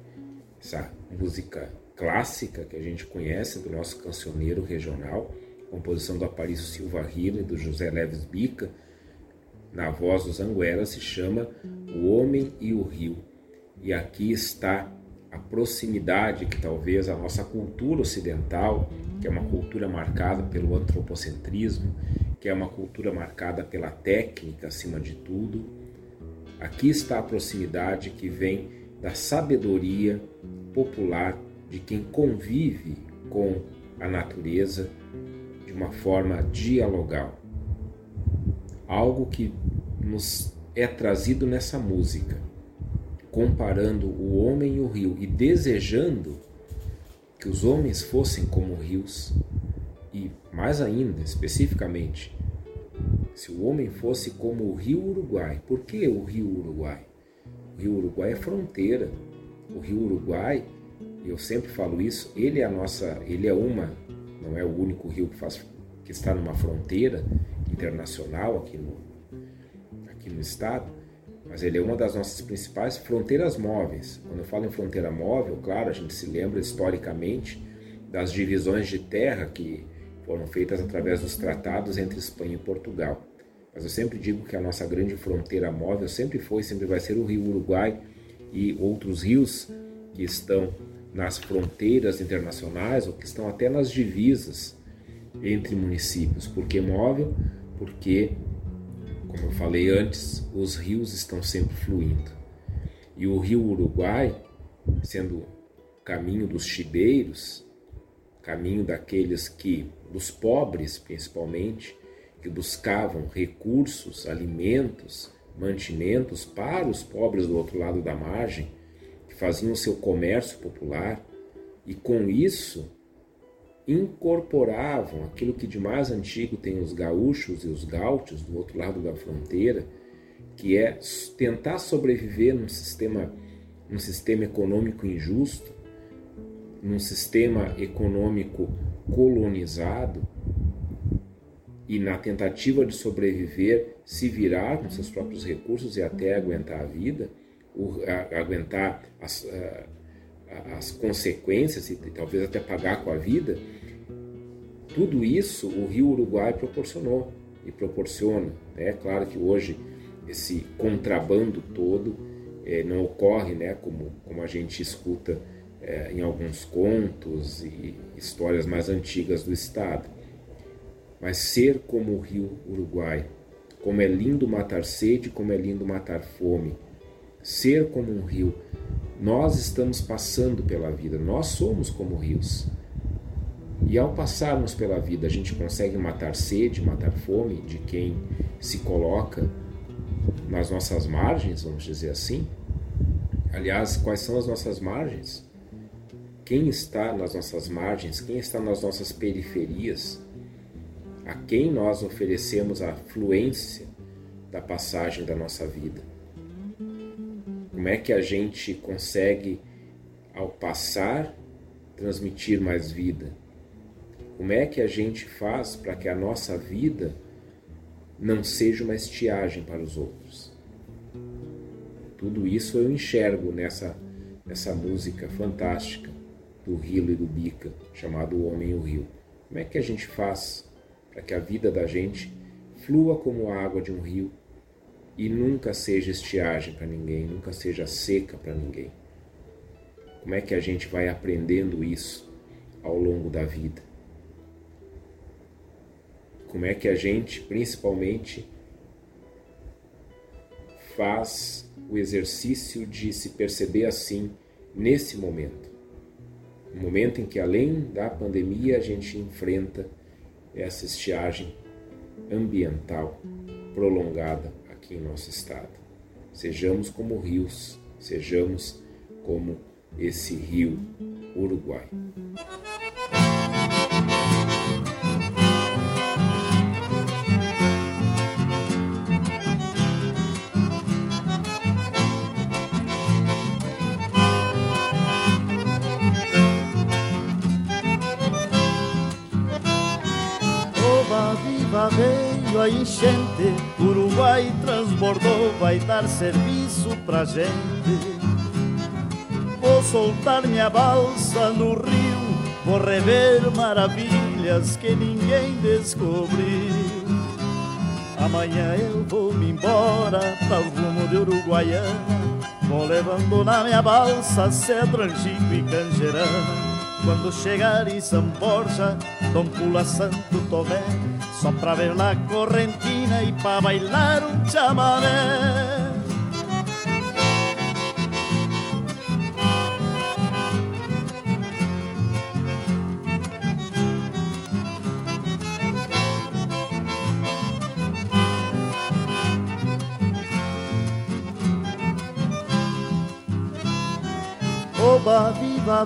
Essa música clássica que a gente conhece do nosso cancioneiro regional, composição do Aparício Silva Rila e do José Leves Bica, na voz dos Anguera, se chama O Homem e o Rio. E aqui está a proximidade que talvez a nossa cultura ocidental, que é uma cultura marcada pelo antropocentrismo, que é uma cultura marcada pela técnica acima de tudo, aqui está a proximidade que vem da sabedoria popular de quem convive com a natureza de uma forma dialogal. Algo que nos é trazido nessa música, comparando o homem e o rio e desejando que os homens fossem como rios e mais ainda, especificamente, se o homem fosse como o rio Uruguai. Por que o rio Uruguai? O rio Uruguai é fronteira. O rio Uruguai eu sempre falo isso, ele é a nossa, ele é uma, não é o único rio que faz que está numa fronteira internacional aqui no aqui no estado, mas ele é uma das nossas principais fronteiras móveis. Quando eu falo em fronteira móvel, claro, a gente se lembra historicamente das divisões de terra que foram feitas através dos tratados entre Espanha e Portugal. Mas eu sempre digo que a nossa grande fronteira móvel sempre foi, sempre vai ser o Rio Uruguai e outros rios que estão nas fronteiras internacionais ou que estão até nas divisas entre municípios. Por que móvel? Porque, como eu falei antes, os rios estão sempre fluindo. E o rio Uruguai, sendo caminho dos chibeiros, caminho daqueles que, dos pobres principalmente, que buscavam recursos, alimentos, mantimentos para os pobres do outro lado da margem, faziam o seu comércio popular e com isso incorporavam aquilo que de mais antigo tem os gaúchos e os gaúchos do outro lado da fronteira, que é tentar sobreviver num sistema, num sistema econômico injusto, num sistema econômico colonizado e na tentativa de sobreviver se virar com seus próprios recursos e até aguentar a vida o, a, aguentar as, a, as consequências e talvez até pagar com a vida, tudo isso o Rio Uruguai proporcionou e proporciona. É claro que hoje esse contrabando todo é, não ocorre né, como, como a gente escuta é, em alguns contos e histórias mais antigas do Estado. Mas ser como o Rio Uruguai, como é lindo matar sede, como é lindo matar fome, ser como um rio. Nós estamos passando pela vida, nós somos como rios. E ao passarmos pela vida, a gente consegue matar sede, matar fome de quem se coloca nas nossas margens, vamos dizer assim. Aliás, quais são as nossas margens? Quem está nas nossas margens? Quem está nas nossas periferias? A quem nós oferecemos a fluência da passagem da nossa vida? Como é que a gente consegue, ao passar, transmitir mais vida? Como é que a gente faz para que a nossa vida não seja uma estiagem para os outros? Tudo isso eu enxergo nessa, nessa música fantástica do Rilo e do Bica, chamado O Homem e o Rio. Como é que a gente faz para que a vida da gente flua como a água de um rio e nunca seja estiagem para ninguém, nunca seja seca para ninguém. Como é que a gente vai aprendendo isso ao longo da vida. Como é que a gente, principalmente, faz o exercício de se perceber assim nesse momento. Um momento em que, além da pandemia, a gente enfrenta essa estiagem ambiental prolongada aqui em nosso estado. Sejamos como rios, sejamos como esse rio Uruguai. Enchente, Uruguai transbordou, vai dar serviço pra gente. Vou soltar minha balsa no rio, vou rever maravilhas que ninguém descobriu. Amanhã eu vou me embora para o rumo de Uruguaiana, vou levando na minha balsa cedro, angico e canjerana. Quando chegar em São Borja, Dom Pula Santo Tomé Só pra ver la correntina e pra bailar um chamamé Oba, viva,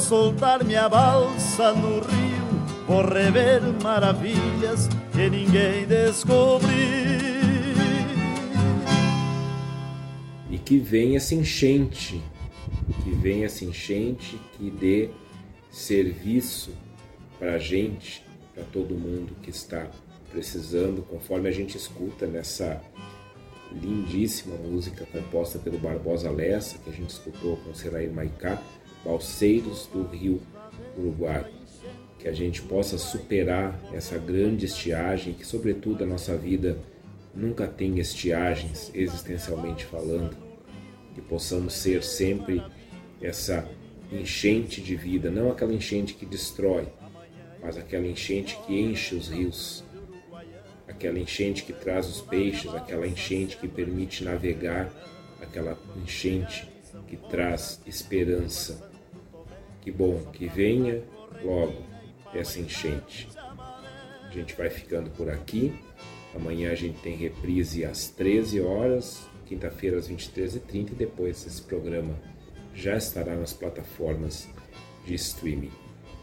Soltar minha balsa no rio, vou rever maravilhas que ninguém descobriu. E que venha essa enchente, que venha essa enchente que dê serviço para a gente, para todo mundo que está precisando, conforme a gente escuta nessa lindíssima música composta pelo Barbosa Lessa, que a gente escutou com Seraí Maicá, balseiros do rio Uruguai. Que a gente possa superar essa grande estiagem, que, sobretudo, a nossa vida nunca tem estiagens, existencialmente falando. Que possamos ser sempre essa enchente de vida, não aquela enchente que destrói, mas aquela enchente que enche os rios, aquela enchente que traz os peixes, aquela enchente que permite navegar, aquela enchente que traz esperança que bom que venha logo essa enchente. A gente vai ficando por aqui. Amanhã a gente tem reprise às 13 horas, quinta-feira às 23h30 e depois esse programa já estará nas plataformas de streaming.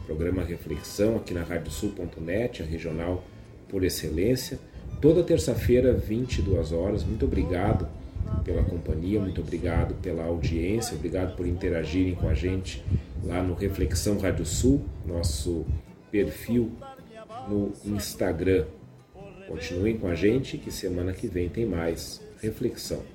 Programa Reflexão aqui na radiosul.net, a regional por excelência. Toda terça-feira, 22 horas. Muito obrigado pela companhia, muito obrigado pela audiência, obrigado por interagirem com a gente lá no Reflexão Rádio Sul, nosso perfil no Instagram. Continuem com a gente que semana que vem tem mais reflexão.